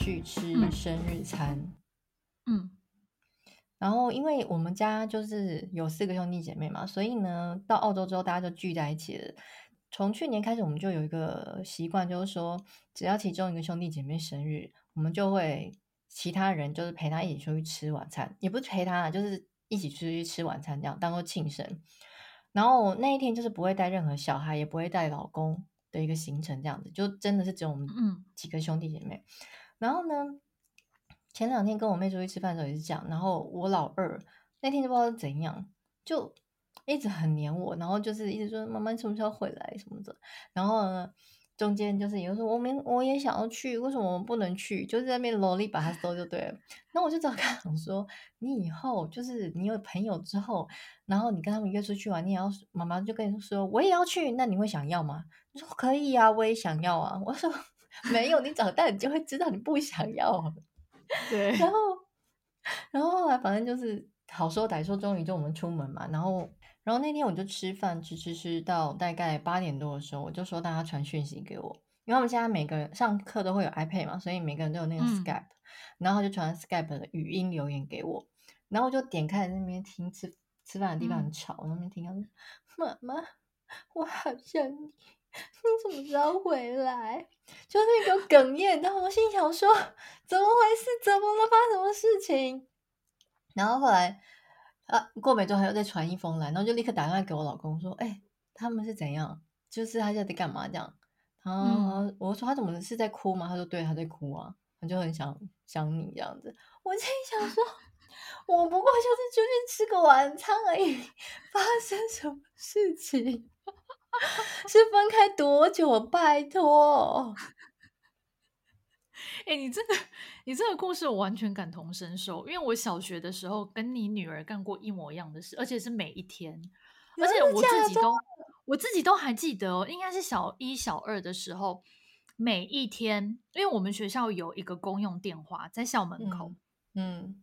去吃生日餐。嗯，然后因为我们家就是有四个兄弟姐妹嘛，所以呢，到澳洲之后大家就聚在一起了。从去年开始，我们就有一个习惯，就是说，只要其中一个兄弟姐妹生日，我们就会其他人就是陪他一起出去吃晚餐，也不是陪他，就是一起出去吃晚餐，这样当做庆生。然后那一天就是不会带任何小孩，也不会带老公的一个行程，这样子就真的是只有我们几个兄弟姐妹。嗯、然后呢，前两天跟我妹出去吃饭的时候也是这样。然后我老二那天就不知道是怎样，就一直很黏我，然后就是一直说妈妈什么时候回来什么的。然后呢，中间就是有时候我们我也想要去，为什么我们不能去？就是在那边萝莉把他收就对了。那我就找他讲说，你以后就是你有朋友之后，然后你跟他们约出去玩，你也要妈妈就跟你说我也要去，那你会想要吗？你说可以啊，我也想要啊。我说没有，你长大你就会知道你不想要。对，然后然后后来反正就是好说歹说，终于就我们出门嘛，然后。然后那天我就吃饭吃吃吃到大概八点多的时候，我就说大家传讯息给我，因为我们现在每个人上课都会有 iPad 嘛，所以每个人都有那个 Skype，、嗯、然后就传 Skype 的语音留言给我，然后我就点开那边听吃吃饭的地方很吵，嗯、那边听到妈妈，我好想你，你什么时候回来？就那个哽咽，然后我心想说 怎么回事？怎么了？发生什么事情？然后后来。啊，过没多久还要再传一封来，然后就立刻打电话给我老公说：“哎、欸，他们是怎样？就是他现在在干嘛？这样。”然后、嗯、我说：“他怎么是在哭吗？”他说：“对，他在哭啊，他就很想想你这样子。”我心想说：“ 我不过就是出去吃个晚餐而已，发生什么事情？是分开多久？拜托。”哎、欸，你这个，你这个故事我完全感同身受，因为我小学的时候跟你女儿干过一模一样的事，而且是每一天，而且我自己都，我自己都还记得哦，应该是小一、小二的时候，每一天，因为我们学校有一个公用电话在校门口，嗯，嗯，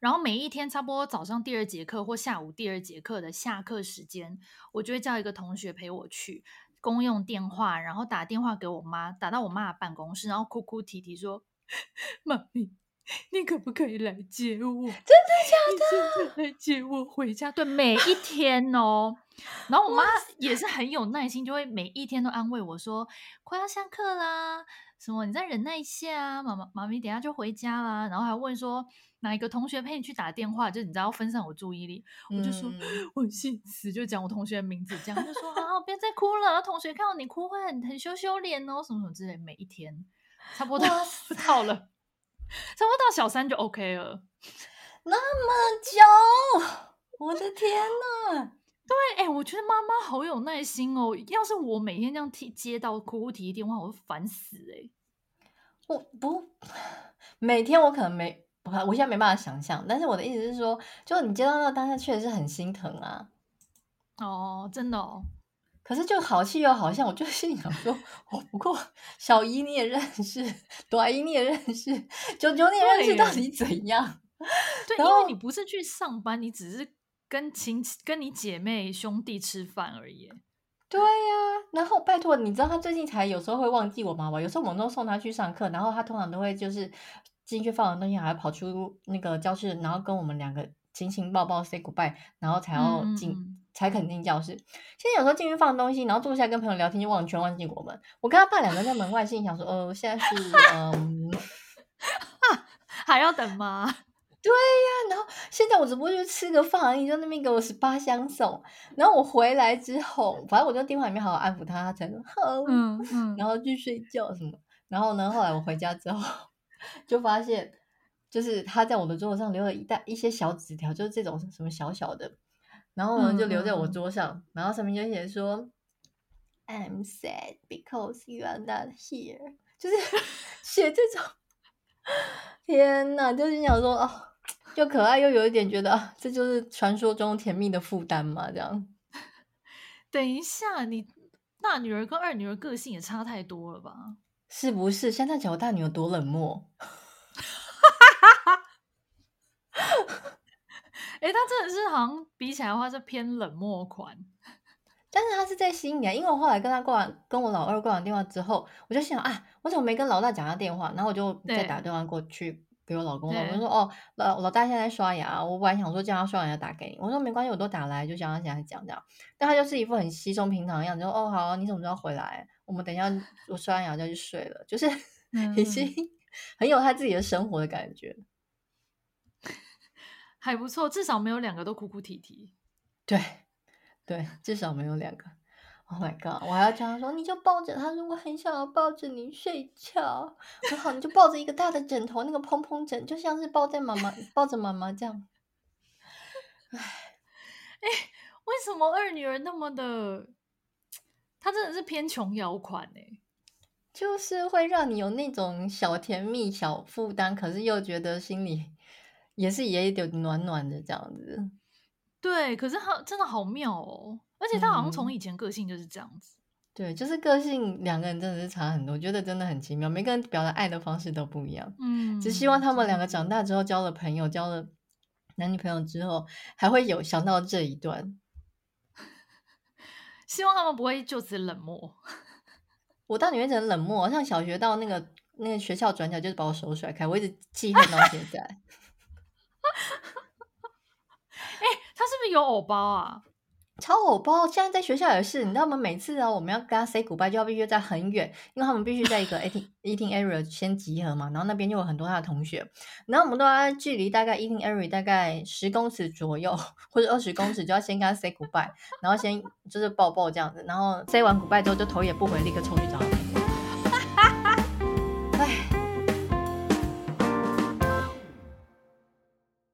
然后每一天差不多早上第二节课或下午第二节课的下课时间，我就会叫一个同学陪我去。公用电话，然后打电话给我妈，打到我妈的办公室，然后哭哭啼啼说：“ 妈咪，你可不可以来接我？真的假的？来接我回家？对，每一天哦。然后我妈也是很有耐心，就会每一天都安慰我说：快要下课啦，什么你再忍耐一下啊，妈妈妈咪等下就回家啦。然后还问说。”哪一个同学陪你去打电话？就你知道分散我注意力，嗯、我就说我姓死，就讲我同学的名字，这样就说啊，别再哭了，同学看到你哭会很很羞羞脸哦，什么什么之类。每一天差不多到 了，差不多到小三就 OK 了。那么久，我的天呐！对，哎、欸，我觉得妈妈好有耐心哦。要是我每天这样接接到哭哭啼啼电话，我会烦死哎、欸。我不每天，我可能没。我现在没办法想象，但是我的意思是说，就你接到那个当下确实是很心疼啊。哦，真的哦。可是就好气又好像，我就心里想说，我不过小姨你也认识，短姨你也认识，九九你也认识，到底怎样？对，因为你不是去上班，你只是跟亲戚、跟你姐妹、兄弟吃饭而已。对呀、啊，然后拜托，你知道他最近才有时候会忘记我吗？吧？有时候我们都送他去上课，然后他通常都会就是。进去放完东西，还要跑出那个教室，然后跟我们两个亲亲抱抱 say goodbye，然后才要进，嗯、才肯进教室。现在有时候进去放东西，然后坐下来跟朋友聊天，就忘全忘记我们。我跟他爸两个在门外，心里想说：“呃，现在是嗯，还要等吗？”现在我只不过就吃个饭而已，就那边给我十八相送。然后我回来之后，反正我在电话里面好好安抚他，他才说好，嗯嗯，然后去睡觉什么。然后呢，后来我回家之后。就发现，就是他在我的桌子上留了一袋一些小纸条，就是这种什么小小的，然后呢就留在我桌上，嗯、然后上面就写说、嗯、，I'm sad because you are not here，就是 写这种，天哪，就是想说哦，又可爱又有一点觉得啊，这就是传说中甜蜜的负担嘛，这样。等一下，你大女儿跟二女儿个性也差太多了吧？是不是？现在讲我大女儿多冷漠，哎、欸，她真的是好像比起来的话是偏冷漠款，但但是他是在心里，因为我后来跟他挂完，跟我老二挂完电话之后，我就想啊，我怎么没跟老大讲他电话？然后我就再打电话过去给我老公，我就说哦，老老大现在刷牙，我本来想说叫他刷完牙打给你，我说没关系，我都打来，就叫他现在讲这样。但他就是一副很稀松平常的样子，说哦好，你怎么知道回来？我们等一下我刷完牙就去睡了，就是 已经 很有他自己的生活的感觉，还不错，至少没有两个都哭哭啼啼。对，对，至少没有两个。Oh my god！我还要叫他说，你就抱着他，如果很想要抱着你睡觉，我好，你就抱着一个大的枕头，那个蓬蓬枕，就像是抱在妈妈抱着妈妈这样。哎，哎，为什么二女儿那么的？她真的是偏琼瑶款哎，就是会让你有那种小甜蜜、小负担，可是又觉得心里 也是也有点暖暖的这样子。对，可是他真的好妙哦，而且他好像从以前个性就是这样子。嗯、对，就是个性两个人真的是差很多，我觉得真的很奇妙，每个人表达爱的方式都不一样。嗯，只希望他们两个长大之后交了朋友，交了男女朋友之后，还会有想到这一段。希望他们不会就此冷漠。我到底会怎么冷漠？像小学到那个那个学校转角，就是把我手甩开，我一直记恨到现在。他是不是有偶包啊？超偶包！现在在学校也是，你知道吗？每次啊，我们要跟他 say goodbye，就要必须在很远，因为他们必须在一个 eating eating area 先集合嘛。然后那边就有很多他的同学，然后我们都要距离大概 eating area 大概十公尺左右或者二十公尺，就要先跟他 say goodbye，然后先就是抱抱这样子，然后 say 完 goodbye 之后就头也不回，立刻冲去找他。